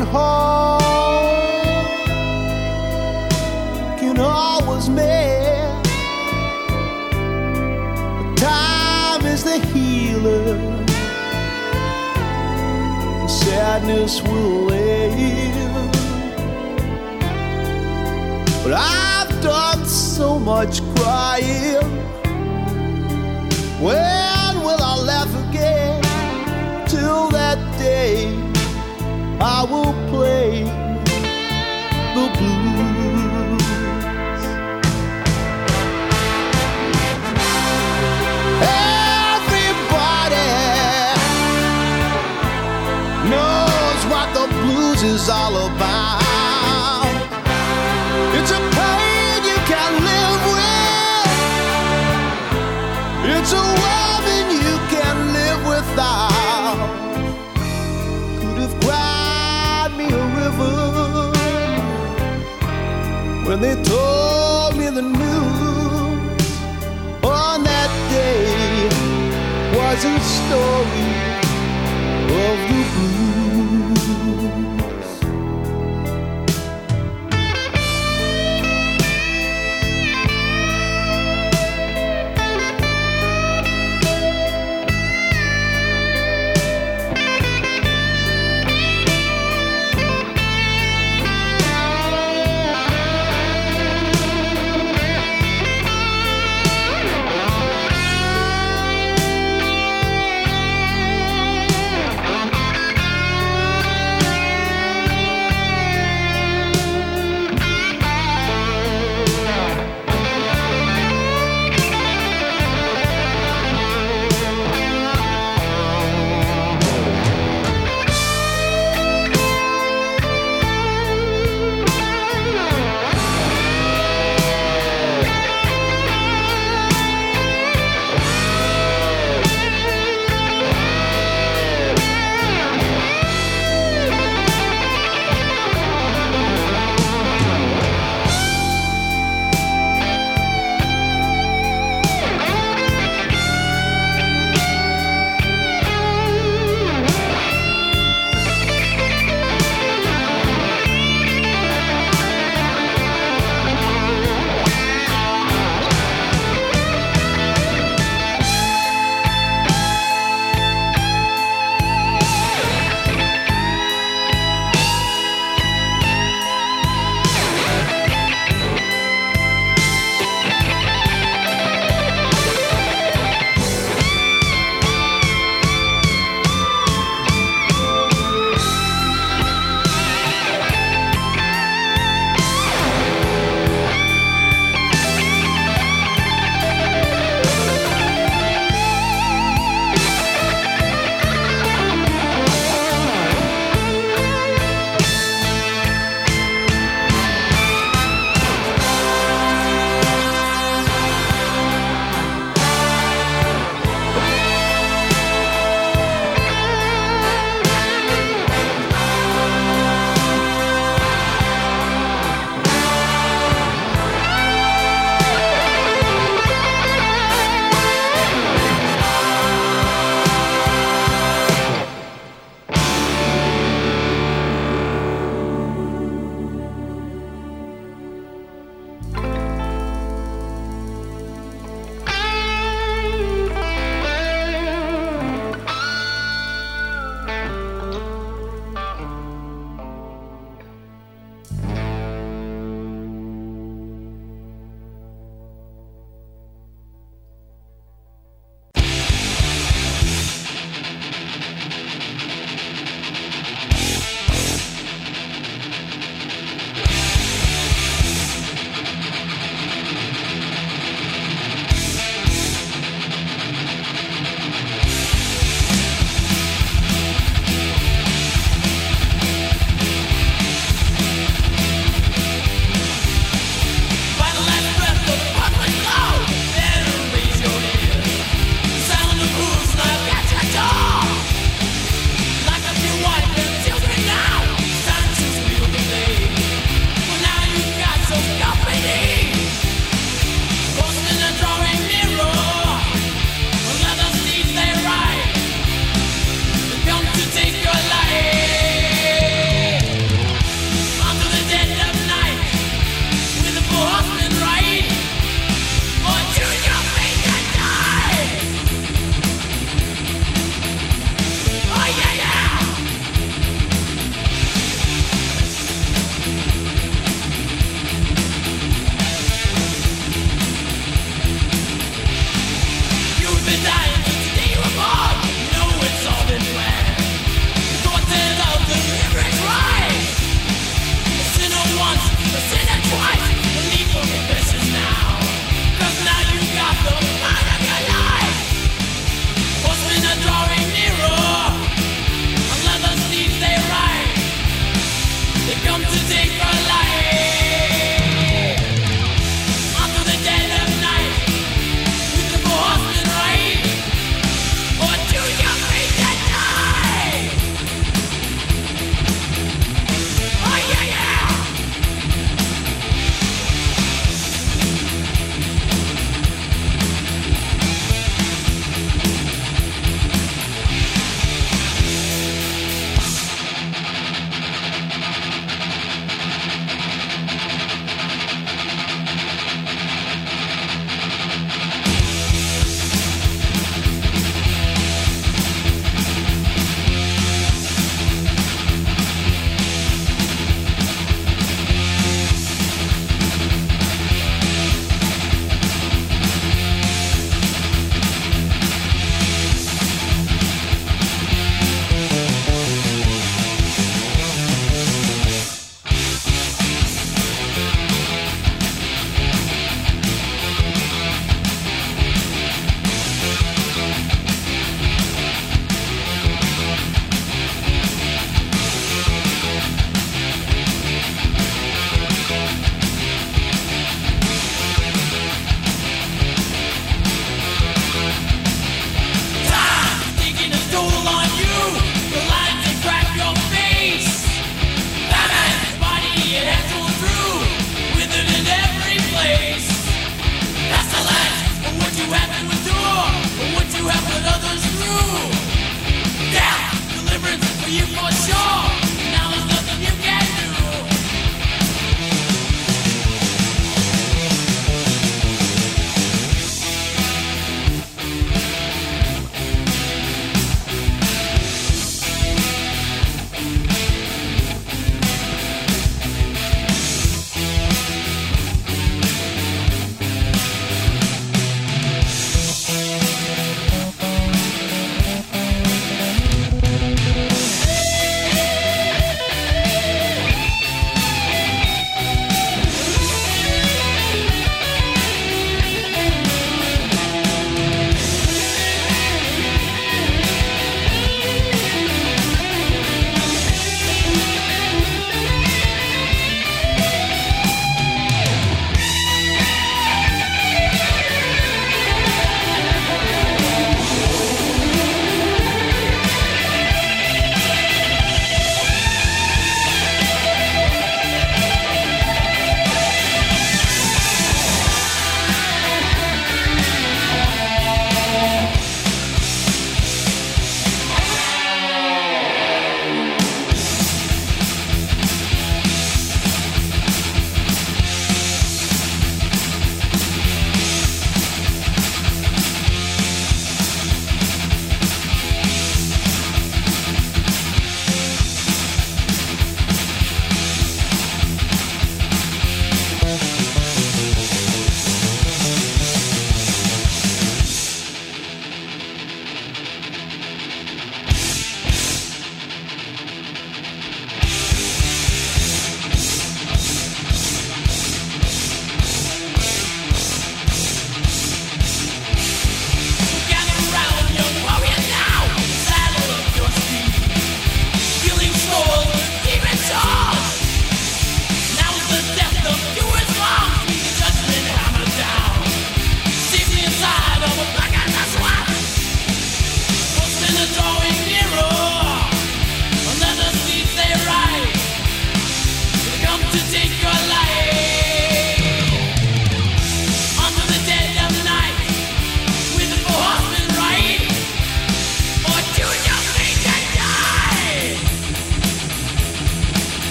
home can always mend. Time is the healer. Sadness will end. But I've done so much crying. When will I laugh again? Till that day. I will play the blues. when they told me the news on that day was a story.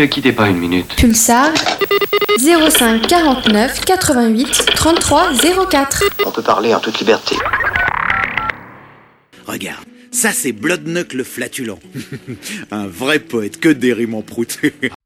Ne quittez pas une minute. Pulsar 05 49 88 33 04. On peut parler en toute liberté. Regarde, ça c'est Bloodnuck le flatulent. Un vrai poète, que des rimes en prout.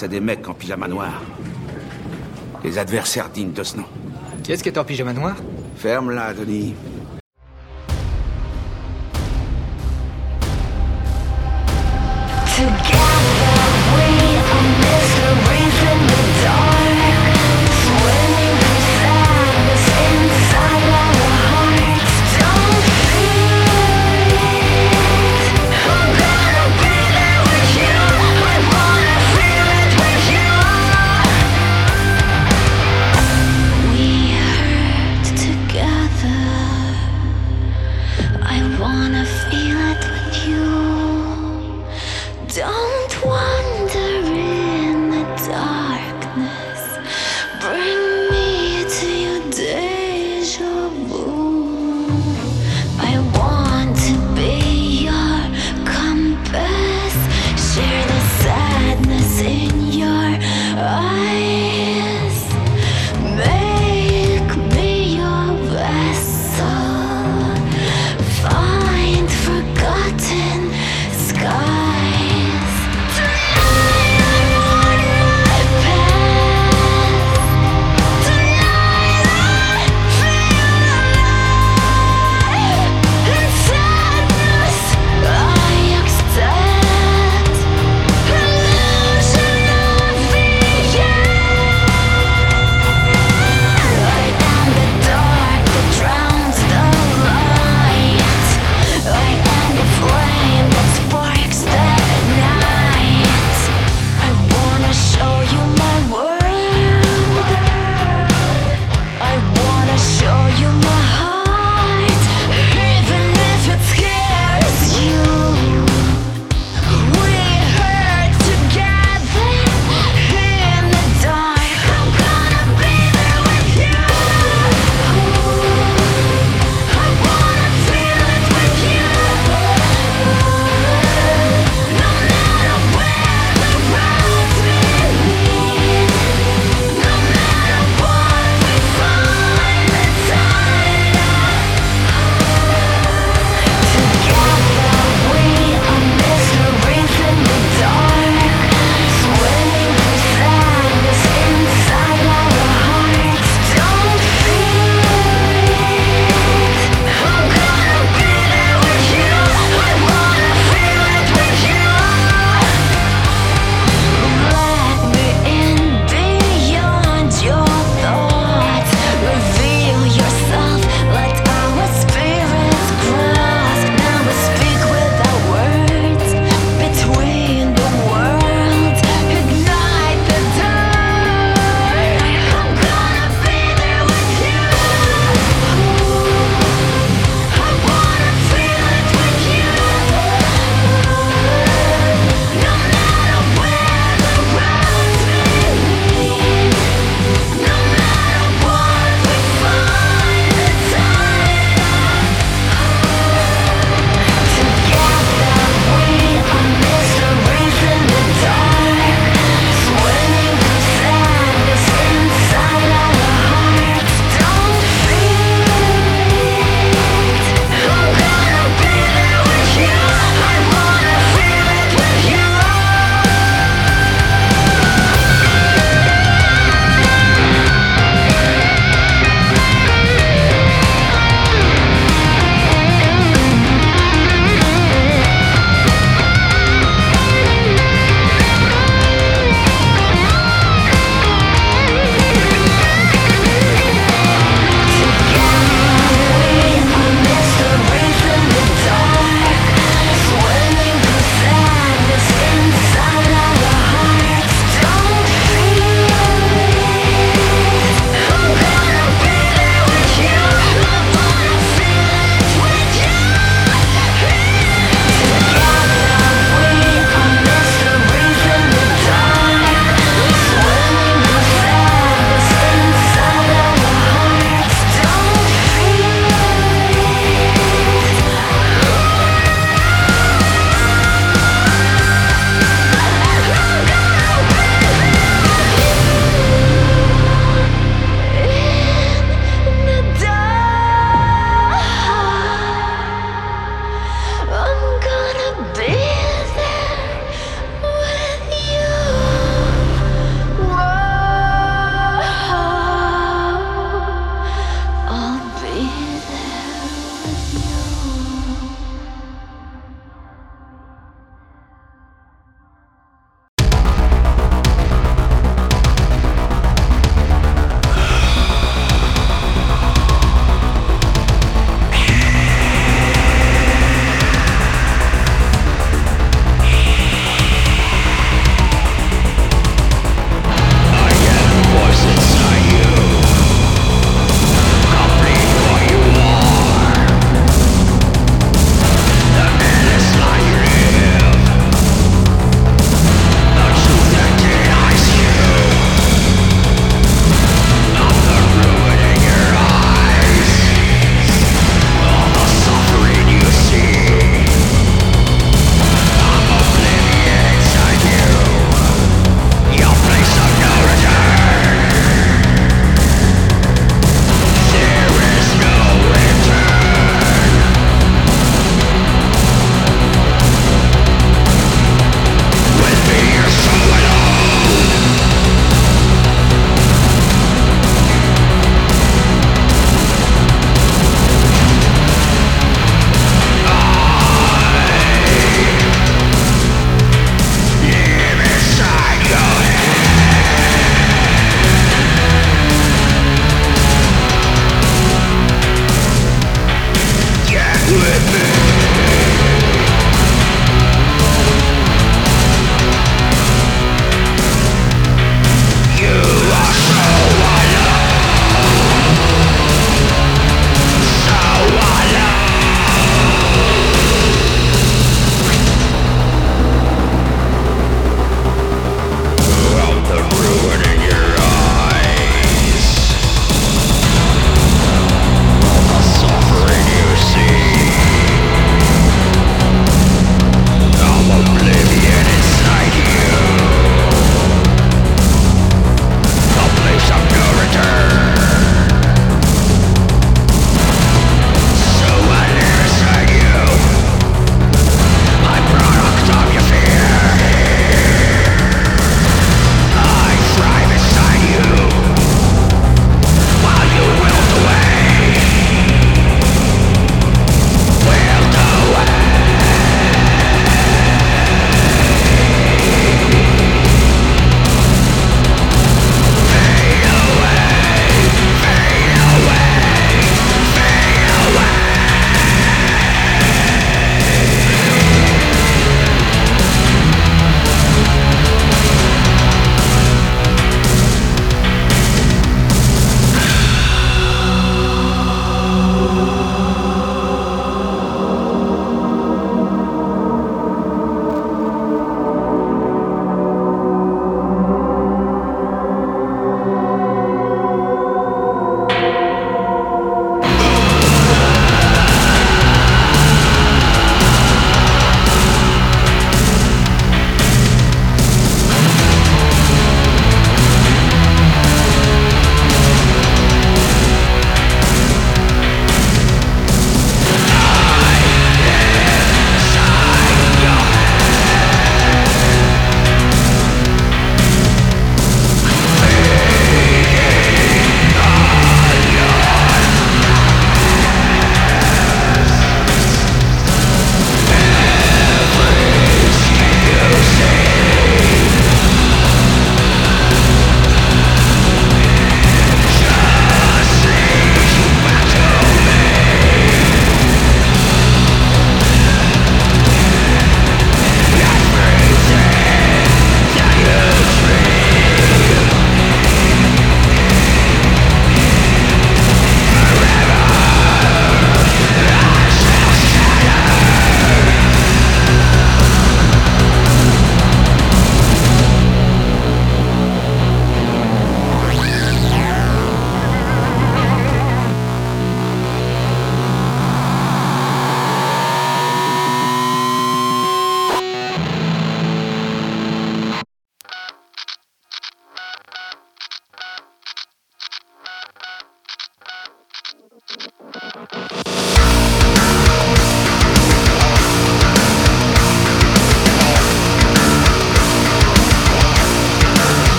Face à des mecs en pyjama noir. Des adversaires dignes de ce nom. Qui est-ce qui est en pyjama noir? Ferme-la, Denis.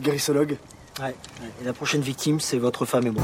Guérissologue ouais, et la prochaine victime, c'est votre femme et moi.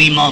Tony Mom.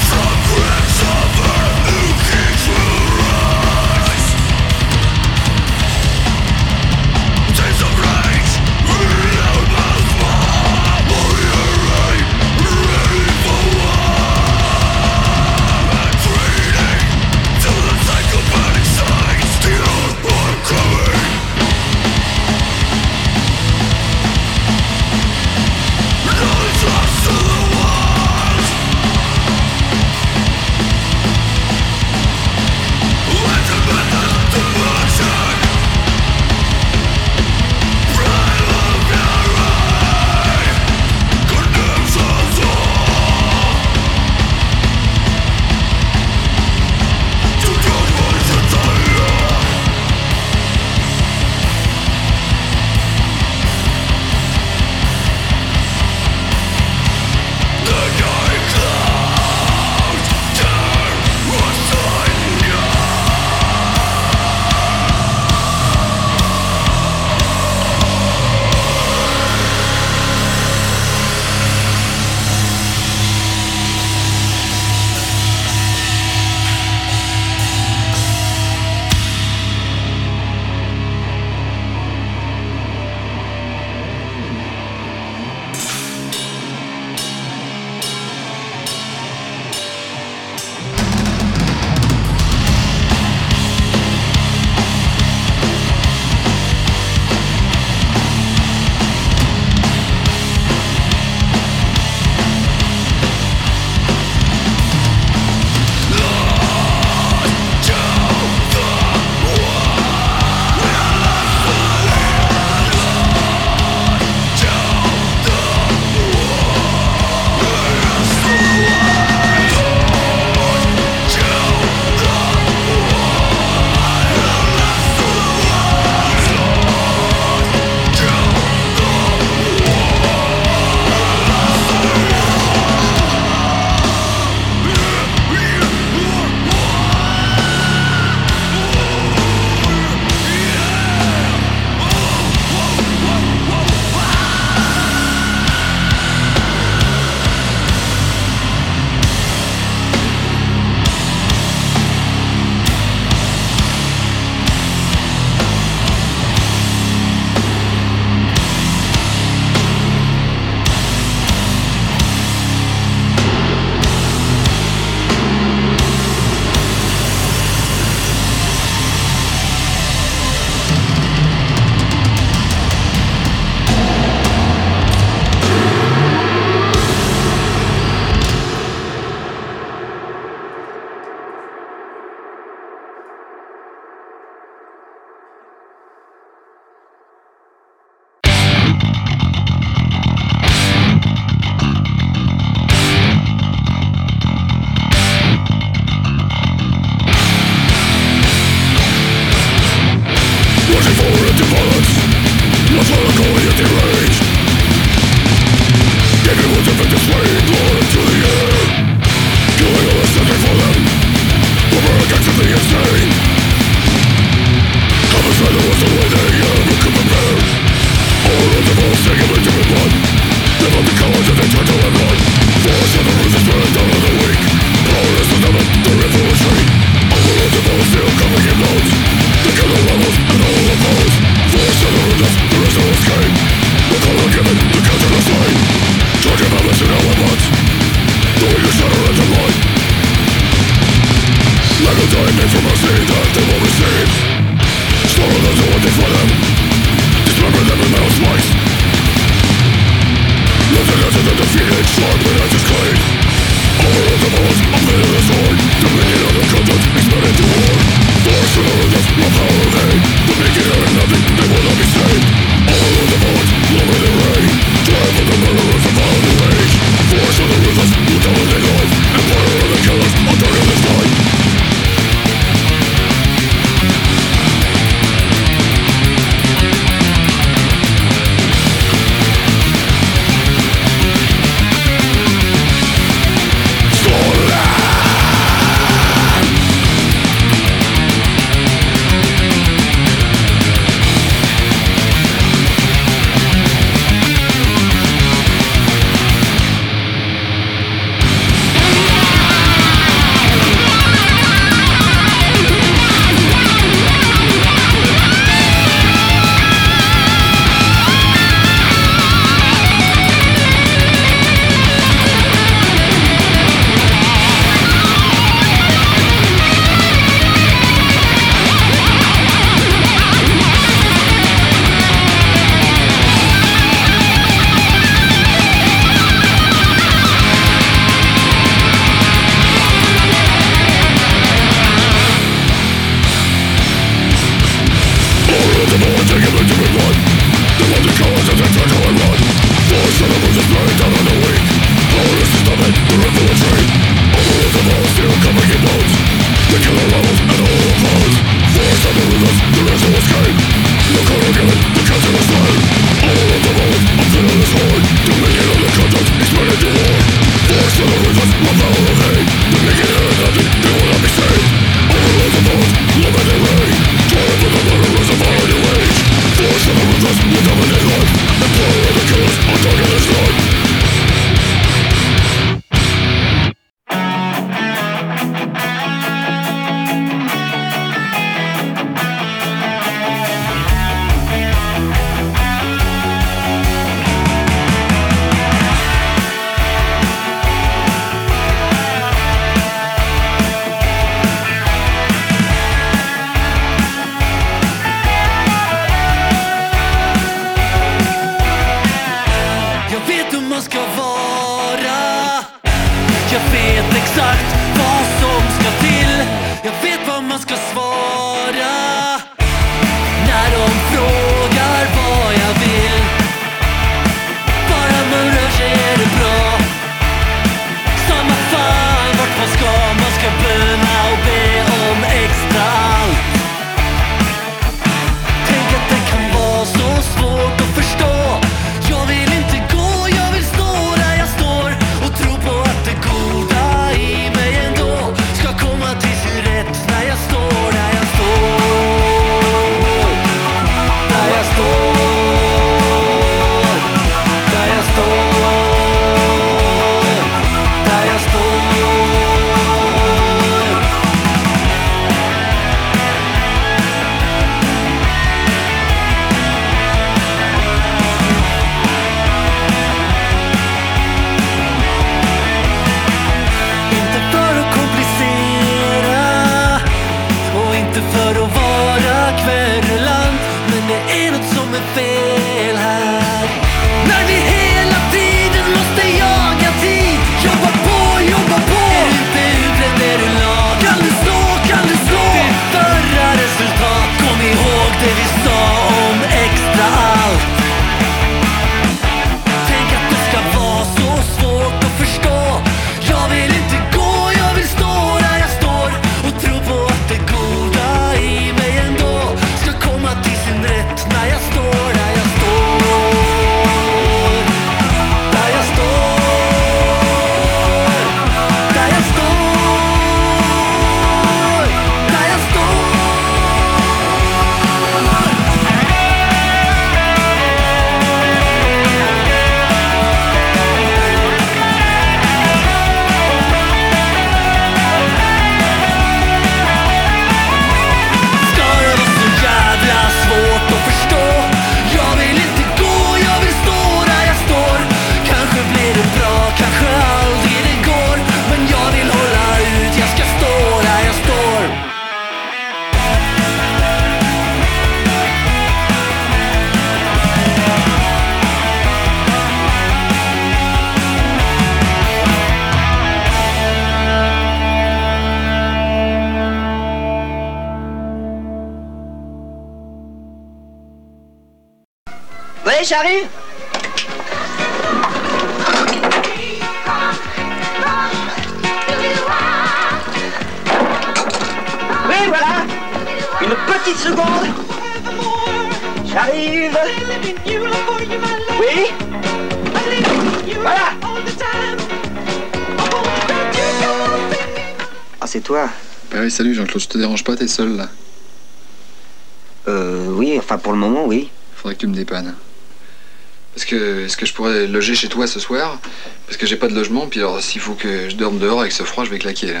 Je pourrais loger chez toi ce soir Parce que j'ai pas de logement, puis alors s'il faut que je dorme dehors avec ce froid, je vais claquer là.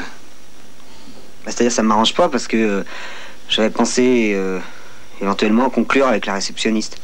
Bah, C'est-à-dire, ça m'arrange pas parce que euh, j'avais pensé euh, éventuellement conclure avec la réceptionniste.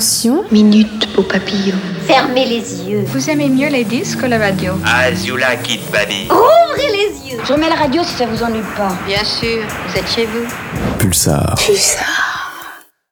Suspension. Minute au papillon. Fermez les yeux. Vous aimez mieux les disques que la radio? Azula Kid Baby. Ouvrez les yeux. Je remets la radio si ça vous ennuie pas. Bien sûr, vous êtes chez vous. Pulsar. Pulsar.